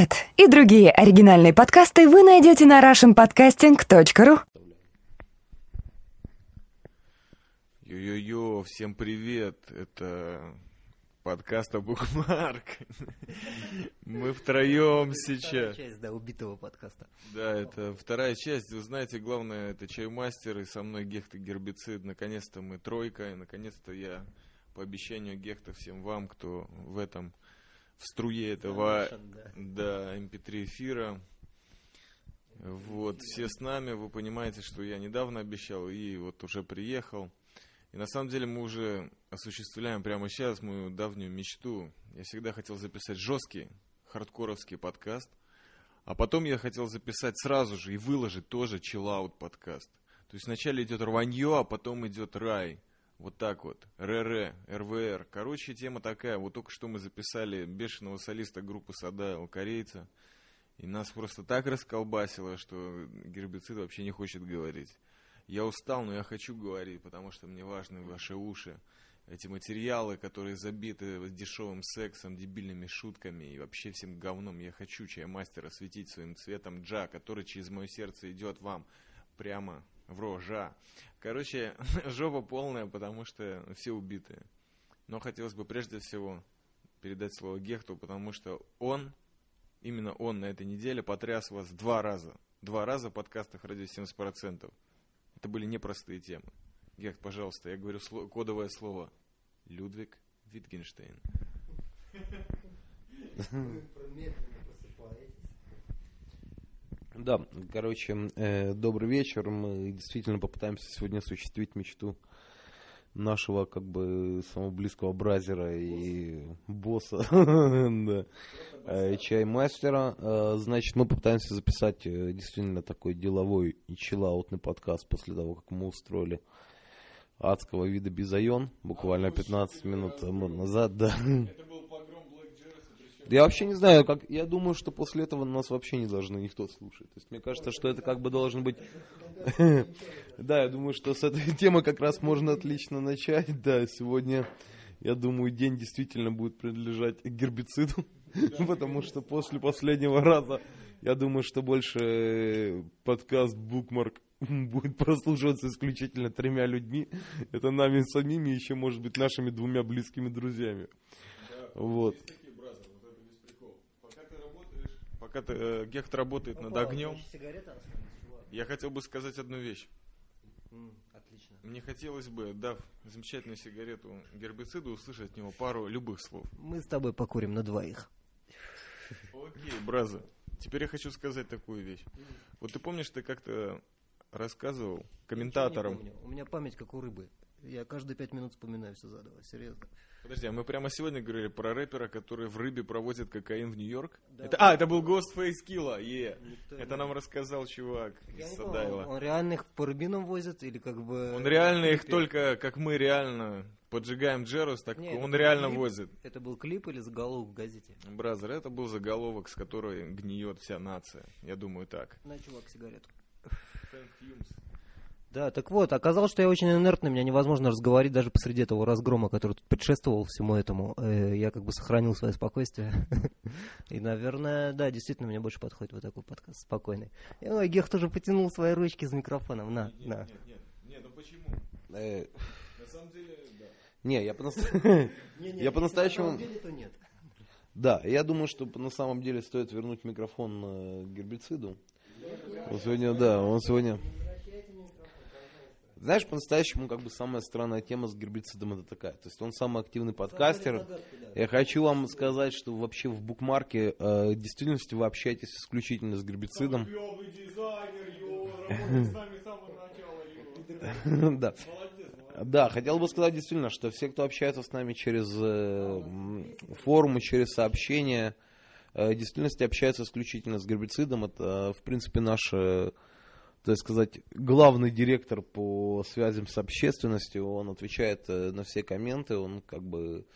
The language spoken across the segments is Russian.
Этот и другие оригинальные подкасты вы найдете на russianpodcasting.ru. Йо-йо-йо, всем привет. Это подкаст Букмарк. Мы втроем сейчас. Вторая часть, да, убитого подкаста. Да, это вторая часть. Вы знаете, главное, это чаймастер и со мной Гехт и Гербицид. Наконец-то мы тройка, и наконец-то я по обещанию Гехта всем вам, кто в этом в струе этого да, MP3 эфира. Вот, все с нами, вы понимаете, что я недавно обещал и вот уже приехал. И на самом деле мы уже осуществляем прямо сейчас мою давнюю мечту. Я всегда хотел записать жесткий, хардкоровский подкаст, а потом я хотел записать сразу же и выложить тоже чиллаут подкаст. То есть вначале идет рванье, а потом идет рай. Вот так вот. РР, РВР. Короче, тема такая. Вот только что мы записали бешеного солиста группы Садайл, корейца. И нас просто так расколбасило, что гербицид вообще не хочет говорить. Я устал, но я хочу говорить, потому что мне важны ваши уши. Эти материалы, которые забиты дешевым сексом, дебильными шутками и вообще всем говном. Я хочу чаймастера светить своим цветом джа, который через мое сердце идет вам прямо в рожа. Короче, жопа полная, потому что все убитые. Но хотелось бы прежде всего передать слово Гехту, потому что он, именно он на этой неделе потряс вас два раза. Два раза в подкастах «Радио 70%». Это были непростые темы. Гехт, пожалуйста, я говорю сло- кодовое слово. Людвиг Витгенштейн. Да, короче, э, добрый вечер. Мы действительно попытаемся сегодня осуществить мечту нашего, как бы, самого близкого бразера и босса, да, э, чаймастера. Э, Значит, мы попытаемся записать действительно такой деловой и чиллаутный подкаст после того, как мы устроили адского вида бизайон, буквально 15 минут назад, да. Это Я вообще не знаю, как я думаю, что после этого нас вообще не должны никто слушать. То есть мне кажется, что это как бы должен быть. Да, я думаю, что с этой темы как раз можно отлично начать. Да, сегодня, я думаю, день действительно будет принадлежать гербициду, потому что после последнего раза, я думаю, что больше э, подкаст Букмарк будет прослушиваться исключительно тремя людьми. Это нами самими, еще, может быть, нашими двумя близкими друзьями. Вот это весь прикол. Пока ты работаешь, пока ты, э, Гехт работает над огнем, Сигарета осталась, чувак. я хотел бы сказать одну вещь. М, Отлично. Мне хотелось бы, дав замечательную сигарету гербициду, услышать от него пару любых слов. Мы с тобой покурим на двоих. Окей, браза. Теперь я хочу сказать такую вещь. Вот ты помнишь, ты как-то рассказывал комментаторам. У меня память как у рыбы. Я каждые пять минут вспоминаю все заново, серьезно. Подожди, а мы прямо сегодня говорили про рэпера, который в рыбе проводит кокаин в Нью-Йорк? Да. Это, а, это был Ghostface Killa, е. Никто Это не- нам рассказал чувак Я из помню, Садайла. он реально их по рыбинам возит или как бы... Он реально их только, как мы реально поджигаем Джерус, так Не, это он реально клип. возит. Это был клип или заголовок в газете? Бразер, это был заголовок, с которой гниет вся нация. Я думаю так. На, чувак, сигарету. Да, так вот, оказалось, что я очень инертный, меня невозможно разговорить даже посреди этого разгрома, который тут предшествовал всему этому. Э, Я как бы сохранил свое спокойствие. И, наверное, да, действительно, мне больше подходит вот такой подкаст спокойный. И, Ой, Гех тоже потянул свои ручки с микрофоном. На, на. Нет, нет, нет, ну почему? Э, На самом деле, да. Не, я по-настоящему... Я по-настоящему... то нет. Да, я думаю, что на самом деле стоит вернуть микрофон э, гербициду. Он сегодня, да, он сегодня... Знаешь, по-настоящему, как бы самая странная тема с гербицидом это такая. То есть он самый активный подкастер. Я хочу вам сказать, что вообще в букмарке э, в действительности вы общаетесь исключительно с гербицидом. Клевый дизайнер, ё, работает с нами с самого начала, ё. Да. Да, хотел бы сказать действительно, что все, кто общается с нами через э, форумы, через сообщения, э, в действительности общаются исключительно с гербицидом. Это, в принципе, наш, э, так сказать, главный директор по связям с общественностью. Он отвечает э, на все комменты, он как бы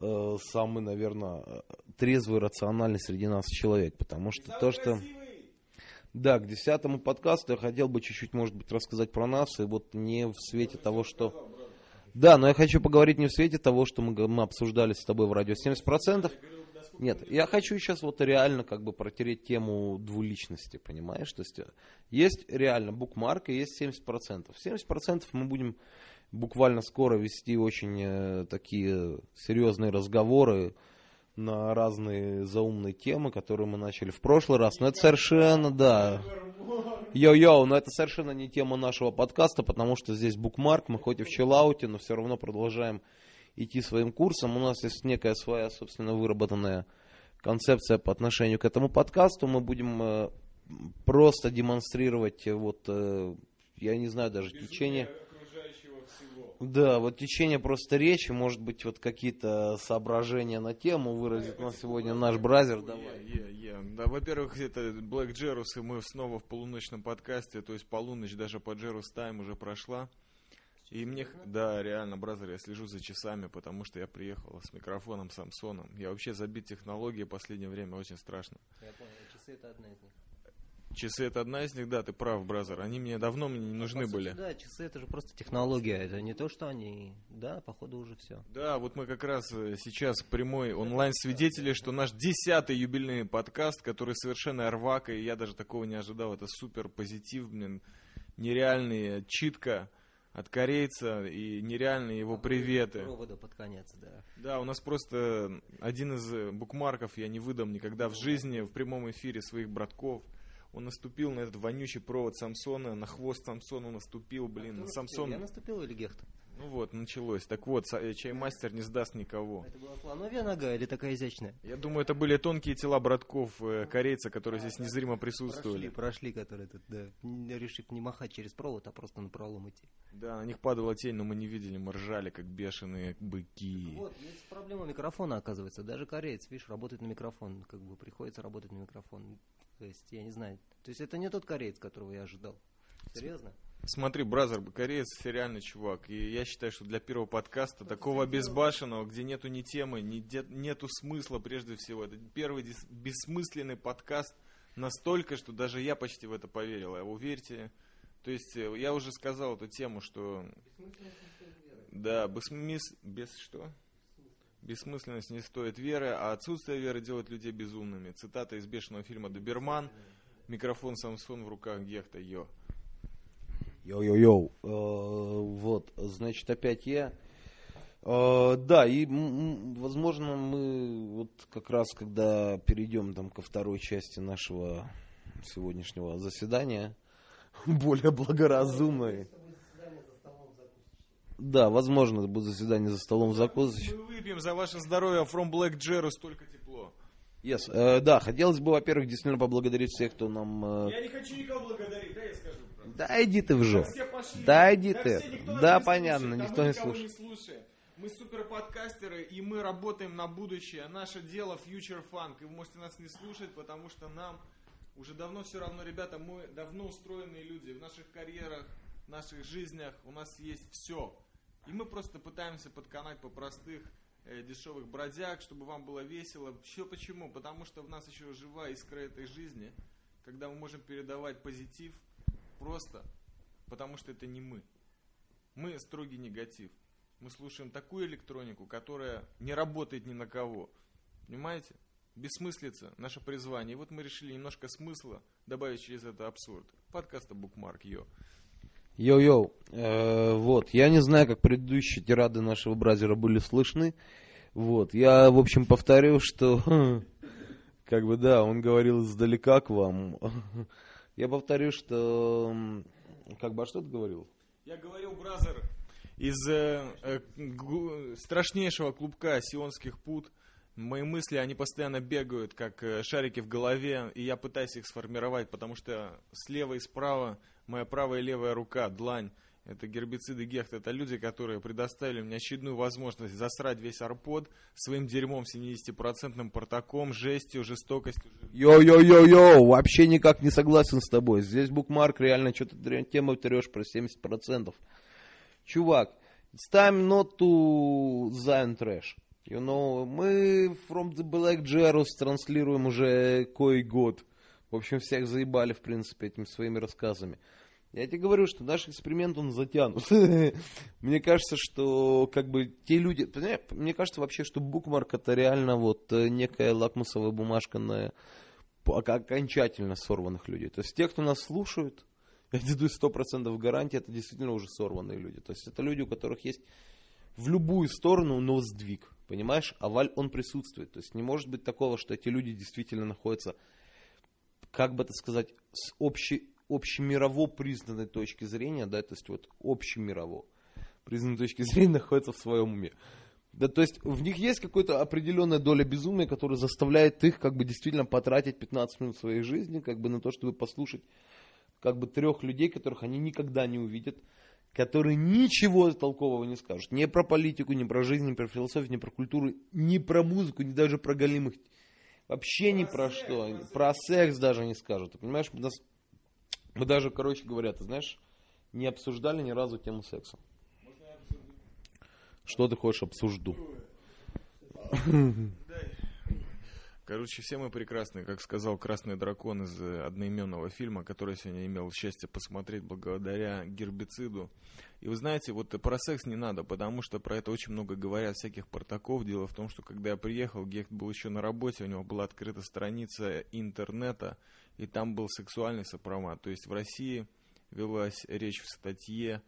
э, самый, наверное, трезвый, рациональный среди нас человек. Потому что то, что... Да, к десятому подкасту я хотел бы чуть-чуть, может быть, рассказать про нас, и вот не в свете того, что... Да, но я хочу поговорить не в свете того, что мы, мы обсуждали с тобой в радио 70%. Нет, я хочу сейчас вот реально как бы протереть тему двуличности, понимаешь? То есть э, есть реально букмарк и есть 70%. 70% мы будем буквально скоро вести очень э, такие серьезные разговоры на разные заумные темы, которые мы начали в прошлый раз. Но это совершенно, да. Йоу-йоу, но это совершенно не тема нашего подкаста, потому что здесь букмарк, мы хоть и в чиллауте, но все равно продолжаем идти своим курсом. У нас есть некая своя, собственно, выработанная концепция по отношению к этому подкасту. Мы будем э, просто демонстрировать, э, вот, э, я не знаю даже течение. Да, вот течение просто речи, может быть, вот какие-то соображения на тему выразит на сегодня наш бразер. Давай. Yeah, yeah. Да, во-первых, это Black Jerus, и мы снова в полуночном подкасте, то есть полуночь даже по Jerus Time уже прошла. И мне, да, реально, бразер, я слежу за часами, потому что я приехал с микрофоном Самсоном. Я вообще забит технологией в последнее время, очень страшно. Я понял, часы это одна из них. Часы это одна из них, да, ты прав, бразер. Они мне давно мне не нужны По были. сути, да, часы это же просто технология, это не то, что они, да, походу уже все. Да, вот мы как раз э, сейчас прямой онлайн свидетели, что наш десятый юбилейный подкаст, который совершенно рвака, и я даже такого не ожидал, это супер позитив, блин, нереальный читка от корейца и нереальные его приветы. Провода под конец, да. Да, у нас просто один из э, букмарков я не выдам никогда в жизни в прямом эфире своих братков. Он наступил на этот вонючий провод Самсона, на хвост Самсона наступил, блин, Самсон... Я наступил или Гехт? Ну вот, началось. Так вот, э, чаймастер не сдаст никого. Это была слоновья нога или такая изящная? Я думаю, это были тонкие тела братков э, корейца, которые здесь незримо присутствовали. Прошли, прошли, которые тут, да, решив не махать через провод, а просто на пролом идти. Да, на них падала тень, но мы не видели, мы ржали, как бешеные быки. Вот, есть проблема микрофона, оказывается. Даже кореец, видишь, работает на микрофон. Как бы приходится работать на микрофон. То есть, я не знаю. То есть, это не тот кореец, которого я ожидал. Серьезно? Смотри, бразер, кореец реальный чувак. И я считаю, что для первого подкаста, такого безбашенного, где нету ни темы, ни де- нету смысла прежде всего. Это первый дис- бессмысленный подкаст настолько, что даже я почти в это поверил. А уверьте, то есть э, я уже сказал эту тему, что... Да, бессмыс... без что? Бессмысленность не стоит веры, а отсутствие веры делает людей безумными. Цитата из бешеного фильма «Доберман». Микрофон Самсон в руках Гехта, yo. Yo-yo-yo. Э, Вот, значит, опять я. Э, Да, и возможно мы вот как раз, когда перейдем там ко второй части нашего сегодняшнего заседания, более благоразумной. Да, возможно, будет заседание за столом закусочным. Мы выпьем за ваше здоровье From Black Jerry столько тепло. Yes. э, да, хотелось бы, во-первых, действительно поблагодарить всех, кто нам... э, Я не хочу никого благодарить, да, иди ты в жопу. Да иди Да ты. все, никто Да, не понятно, слушает, никто не слушает. слушаем. Мы супер подкастеры, и мы работаем на будущее. Наше дело Future Funk. И вы можете нас не слушать, потому что нам уже давно все равно, ребята, мы давно устроенные люди. В наших карьерах, в наших жизнях у нас есть все. И мы просто пытаемся подканать по простых э, дешевых бродяг, чтобы вам было весело. Все почему? Потому что в нас еще жива искра этой жизни, когда мы можем передавать позитив просто потому что это не мы. Мы строгий негатив. Мы слушаем такую электронику, которая не работает ни на кого. Понимаете? Бессмыслица, наше призвание. И вот мы решили немножко смысла добавить через это абсурд. Подкаста Букмарк, yo. Yo-yo, Э, вот, я не знаю, как предыдущие тирады нашего brother а были слышны, вот, я, в общем, повторю, что, как бы, да, он говорил издалека к вам, я повторю, что, как бы, а что ты говорил? Я говорил, brother, из э, э, страшнейшего клубка сионских пут. Мои мысли, они постоянно бегают, как э, шарики в голове, и я пытаюсь их сформировать, потому что слева и справа моя правая и левая рука, длань, это гербициды гехт, это люди, которые предоставили мне очередную возможность засрать весь арпод своим дерьмом 70% портаком, жестью, жестокостью. Yo-yo-yo-yo, вообще никак не согласен с тобой, здесь букмарк реально что-то тему трешь про 70%. Чувак, it's time not to Zion Trash. You know, мы From the Black Jerus транслируем уже кой год. В общем, всех заебали, в принципе, этими своими рассказами. Я тебе говорю, что наш эксперимент, он затянут. Мне кажется, что как бы те люди... Мне кажется вообще, что букмарк это реально вот э, некая лакмусовая бумажка на окончательно сорванных людей. То есть те, кто нас слушают, я сто процентов гарантии, это действительно уже сорванные люди. То есть это люди, у которых есть в любую сторону, но сдвиг. Понимаешь? А валь, он присутствует. То есть не может быть такого, что эти люди действительно находятся, как бы это сказать, с общей, общемирово признанной точки зрения, да, то есть вот общемирово признанной точки зрения находятся в своем уме. Да, то есть в них есть какая-то определенная доля безумия, которая заставляет их как бы действительно потратить 15 минут своей жизни как бы на то, чтобы послушать как бы трех людей, которых они никогда не увидят, которые ничего толкового не скажут. Не про политику, не про жизнь, не про философию, не про культуру, не про музыку, не даже про голимых. Вообще ни про что. Про секс даже не скажут. Ты понимаешь, нас, мы даже, короче говоря, ты знаешь, не обсуждали ни разу тему секса. Что ты хочешь обсужду? Короче, все мы прекрасны, как сказал Красный Дракон из одноименного фильма, который сегодня имел счастье посмотреть благодаря гербициду. И вы знаете, вот про секс не надо, потому что про это очень много говорят всяких портаков. Дело в том, что когда я приехал, Гехт был еще на работе, у него была открыта страница интернета, и там был сексуальный сопромат. То есть в России велась речь в статье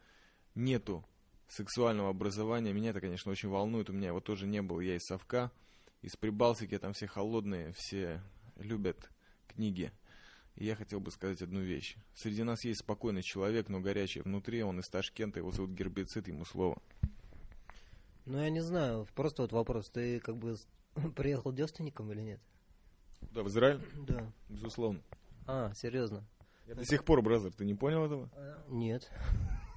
«Нету сексуального образования». Меня это, конечно, очень волнует, у меня его тоже не было, я из Совка из Прибалтики, там все холодные, все любят книги. И я хотел бы сказать одну вещь. Среди нас есть спокойный человек, но горячий внутри, он из Ташкента, его зовут Гербицид, ему слово. Ну, я не знаю, просто вот вопрос, ты как бы приехал девственником или нет? Да, в Израиль? Да. Безусловно. А, серьезно? Я до сих пор, brother, ты не понял этого? А, нет.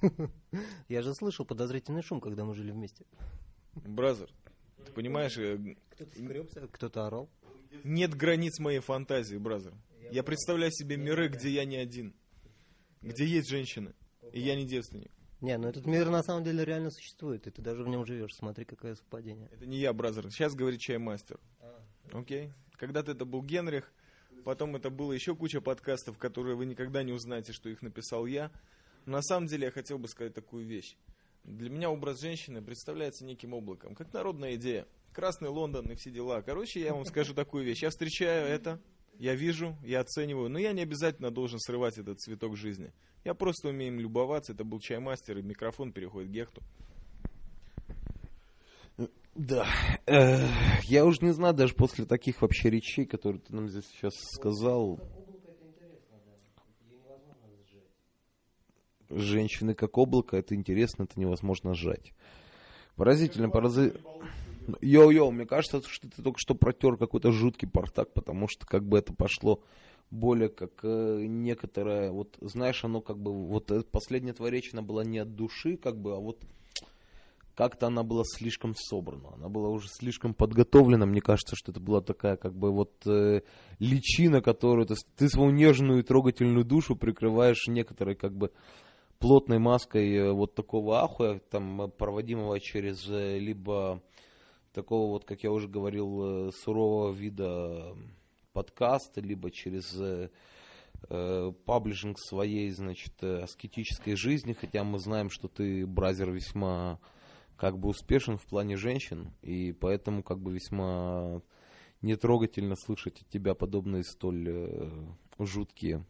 Я же слышал подозрительный шум, когда мы жили вместе. Brother, ты понимаешь? Э, кто-то скребся, кто-то орал. Нет границ моей фантазии, бразер. Я представляю себе миры, где я не один. Где есть женщины. И я не девственник. Не, ну этот мир на самом деле реально существует, и ты даже в нем живешь. Смотри, какое совпадение. Это не я, бразер. Сейчас говорит чаймастер. Окей? Когда-то это был Генрих, потом это было еще куча подкастов, которые вы никогда не узнаете, что их написал я. Но на самом деле я хотел бы сказать такую вещь. Для меня образ женщины представляется неким облаком, как народная идея. Красный Лондон и все дела. Короче, я вам скажу такую вещь. Я встречаю это, я вижу, я оцениваю, но я не обязательно должен срывать этот цветок жизни. Я просто умею им любоваться. Это был чаймастер, и микрофон переходит к Гехту. Да. Э, я уже не знаю, даже после таких вообще речей, которые ты нам здесь сейчас сказал, женщины как облако, это интересно, это невозможно сжать. Поразительно, поразительно. Йоу-йоу, мне кажется, что ты только что протер какой-то жуткий портак, потому что как бы это пошло более как э, некоторое, вот знаешь, оно как бы, вот последняя твоя речь, она была не от души, как бы, а вот как-то она была слишком собрана, она была уже слишком подготовлена, мне кажется, что это была такая как бы вот э, личина, которую ты, ты свою нежную и трогательную душу прикрываешь некоторой как бы плотной маской э, вот такого ахуя, там, э, проводимого через э, либо такого вот, как я уже говорил, сурового вида подкаста, либо через э, паблишинг своей, значит, аскетической жизни, хотя мы знаем, что ты, бразер, весьма как бы успешен в плане женщин, и поэтому как бы весьма нетрогательно слышать от тебя подобные столь э, жуткие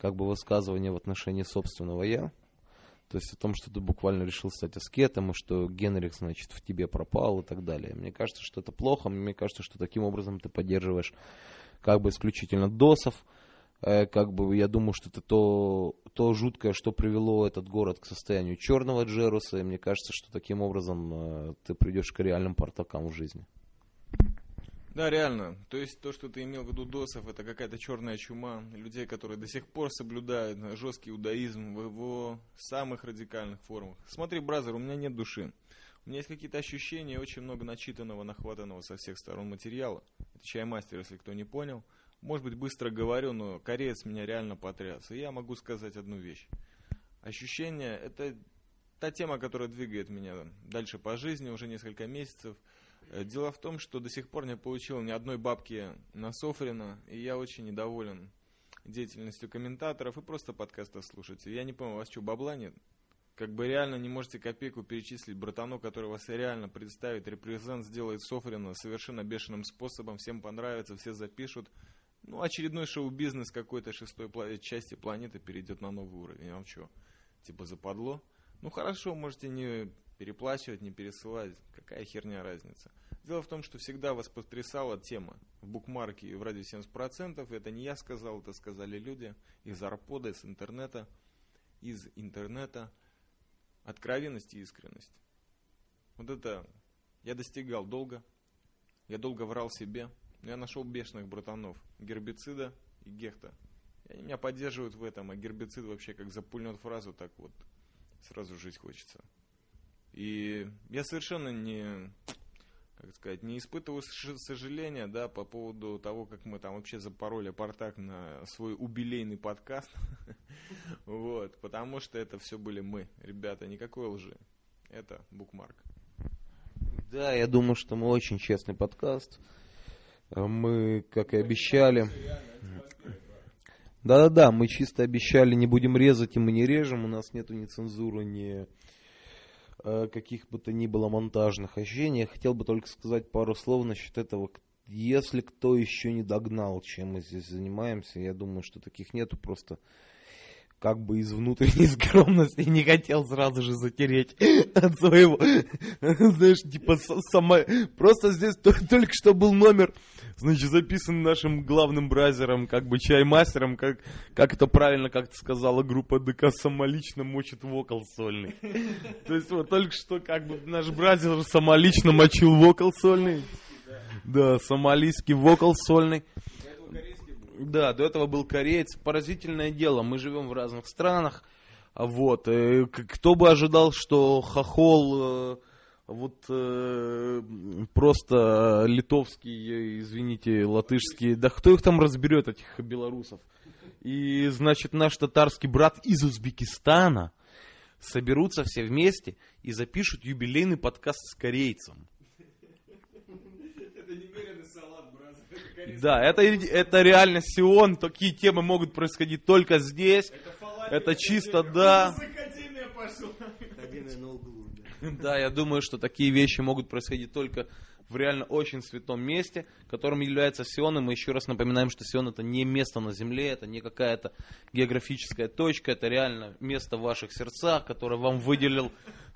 как бы высказывание в отношении собственного я. То есть о том, что ты буквально решил стать аскетом, и что Генрих, значит, в тебе пропал и так далее. Мне кажется, что это плохо. Мне кажется, что таким образом ты поддерживаешь как бы исключительно досов. Э, как бы я думаю, что это то, то жуткое, что привело этот город к состоянию черного Джеруса. И мне кажется, что таким образом э, ты придешь к реальным портакам в жизни. Да, реально. То есть то, что ты имел в виду досов, это какая-то черная чума людей, которые до сих пор соблюдают жесткий иудаизм в его самых радикальных формах. Смотри, бразер, у меня нет души. У меня есть какие-то ощущения, очень много начитанного, нахватанного со всех сторон материала. Это чаймастер, если кто не понял. Может быть, быстро говорю, но кореец меня реально потряс. И я могу сказать одну вещь. Ощущение – это та тема, которая двигает меня дальше по жизни уже несколько месяцев – Э, дело в том, что до сих пор не получил ни одной бабки на Софрина, и я очень недоволен деятельностью комментаторов и просто подкастов слушайте. Я не понял, у вас что, бабла нет? Как бы реально не можете копейку перечислить братану, который вас реально представит, репрезент сделает Софрина совершенно бешеным способом, всем понравится, все запишут. Ну, очередной шоу-бизнес какой-то шестой части планеты перейдет на новый уровень. Я вам что, типа западло? Ну хорошо, можете не переплачивать, не пересылать. Какая херня разница? Дело в том, что всегда вас потрясала тема в букмарке в радио 70%. Это не я сказал, это сказали люди из арпода, из интернета. Из интернета. Откровенность и искренность. Вот это я достигал долго. Я долго врал себе. Я нашел бешеных братанов. Гербицида и гехта. И они меня поддерживают в этом, а гербицид вообще как запульнет фразу, так вот сразу жить хочется. И я совершенно не, как сказать, не испытываю сожаления, да, по поводу того, как мы там вообще запороли портак на свой убилейный подкаст. Вот, потому что это все были мы, ребята, никакой лжи. Это букмарк. Да, я думаю, что мы очень честный подкаст. Э, Мы, как и обещали... Да-да-да, мы чисто обещали, не будем резать, и мы не режем. У нас нету ни цензуры, ни э, каких бы то ни было монтажных ощущений. Я хотел бы только сказать пару слов насчет этого. Если кто еще не догнал, чем мы здесь занимаемся, я думаю, что таких нету. Просто как бы из внутренней скромности не хотел сразу же затереть от своего, знаешь, типа сама... Просто здесь то- только что был номер, значит, записан нашим главным бразером, как бы чаймастером, как, как это правильно, как ты сказала, группа ДК самолично мочит вокал сольный. То есть вот только что как бы наш бразер самолично мочил вокал сольный. Да, сомалийский вокал сольный. Да, до этого был кореец. Поразительное дело, мы живем в разных странах. Вот, э, кто бы ожидал, что хохол, э, вот э, просто литовский, э, извините, латышский, да кто их там разберет, этих белорусов? И, значит, наш татарский брат из Узбекистана соберутся все вместе и запишут юбилейный подкаст с корейцем. Да, это, это реально Сион, такие темы могут происходить только здесь. Это чисто, да. Академия на углу. да. Да, я думаю, что такие вещи могут происходить только в реально очень святом месте, которым является Сион. И мы еще раз напоминаем, что Сион это не место на земле, это не какая-то географическая точка, это реально место в ваших сердцах, которое вам выделил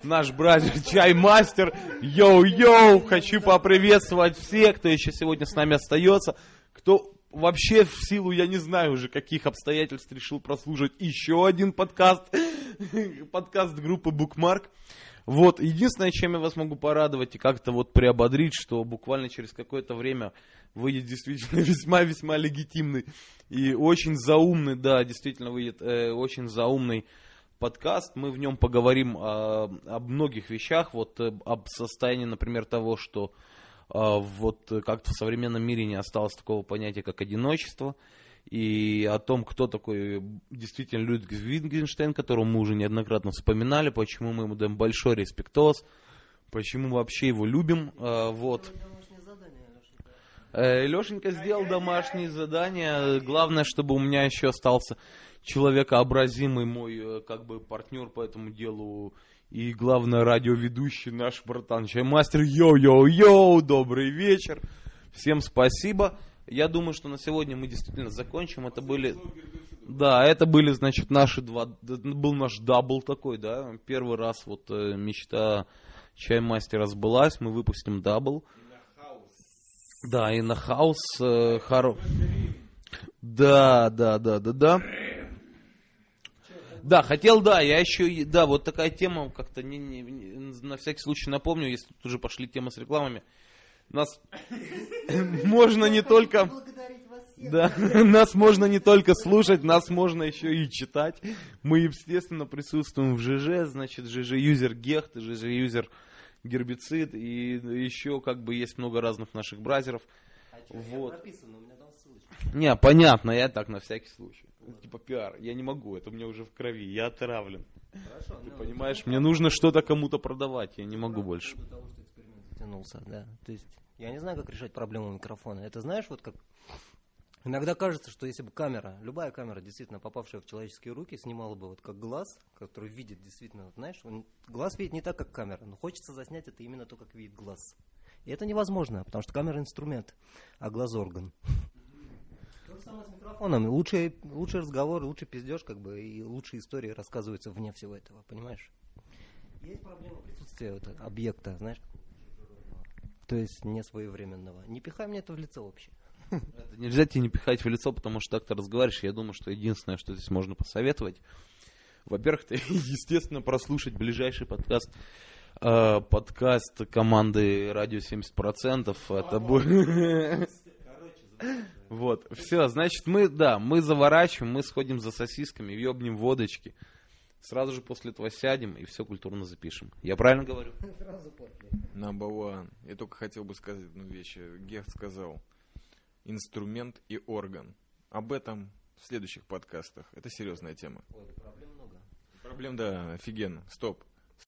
наш братья Чаймастер. Йоу-йоу! Хочу поприветствовать всех, кто еще сегодня с нами остается, кто вообще в силу, я не знаю уже каких обстоятельств решил прослушать еще один подкаст, подкаст группы Bookmark. Вот, единственное, чем я вас могу порадовать и как-то вот приободрить, что буквально через какое-то время выйдет действительно весьма-весьма легитимный и очень заумный, да, действительно выйдет э, очень заумный подкаст. Мы в нем поговорим о, о многих вещах, вот э, об состоянии, например, того, что э, вот э, как-то в современном мире не осталось такого понятия, как одиночество, и о том, кто такой действительно Людвиг Витгенштейн, которого мы уже неоднократно вспоминали, почему мы ему даем большой респектоз, почему мы вообще его любим, э, вот. Э, Лешенька сделал домашние задания. Главное, чтобы у меня еще остался человекообразимый мой э, как бы партнер по этому делу и главное радиоведущий наш братан Чаймастер. Yo-yo-yo, добрый вечер. Всем спасибо. Я думаю, что на сегодня мы действительно закончим. Это были... Да, это были, значит, наши два... Был наш double такой, да. Первый раз вот э, мечта Чаймастера сбылась. Мы выпустим double. Да, и на хаус э, хоро- Да, да, да, да, да. Да, хотел, да, я еще, да, вот такая тема, как-то не, не- не- на всякий случай напомню, если тут уже пошли темы с рекламами. Нас можно не только... Да, нас можно не только слушать, нас можно еще и читать. Мы, естественно, присутствуем в ЖЖ, значит, ЖЖ-юзер Гехт, ЖЖ-юзер Гербицид, и еще как бы есть много разных наших бразеров. Вот. Написано, у меня там ссылочка. Не, понятно, я так на всякий случай. Типа пиар, я не могу, это у меня уже в крови, я отравлен. Хорошо. Ты понимаешь, мне нужно что-то кому-то продавать, я не могу больше. Того, что эксперимент затянулся, да. То есть, я не знаю, как решать проблему микрофона. Это знаешь, вот как Иногда кажется, что если бы камера, любая камера, действительно попавшая в человеческие руки, снимала бы вот как глаз, который видит действительно, вот, знаешь, он, глаз видит не так, как камера, но хочется заснять это именно то, как видит глаз. И это невозможно, потому что камера инструмент, а глаз орган. Самое с микрофоном. Лучший, лучший разговор, лучший пиздеж, как бы, и лучшие истории рассказываются вне всего этого, понимаешь? Есть проблема присутствия вот, объекта, знаешь, то есть не своевременного. Не пихай мне это в лицо вообще. Это нельзя тебе не пихать в лицо, потому что так ты разговариваешь. Я думаю, что единственное, что здесь можно посоветовать, во-первых, ты, естественно, прослушать ближайший подкаст э, подкаст команды Радио 70%. Это будет... Вот, все, значит, мы, да, мы заворачиваем, мы сходим за сосисками, въебнем водочки. Сразу же после этого сядем и все культурно запишем. Я правильно говорю? Number one. Я только хотел бы сказать одну вещь. Гехт сказал. Инструмент и орган. Об этом в следующих подкастах. Это серьезная тема. Ой, проблем много. Проблем, да, офигенно. Стоп.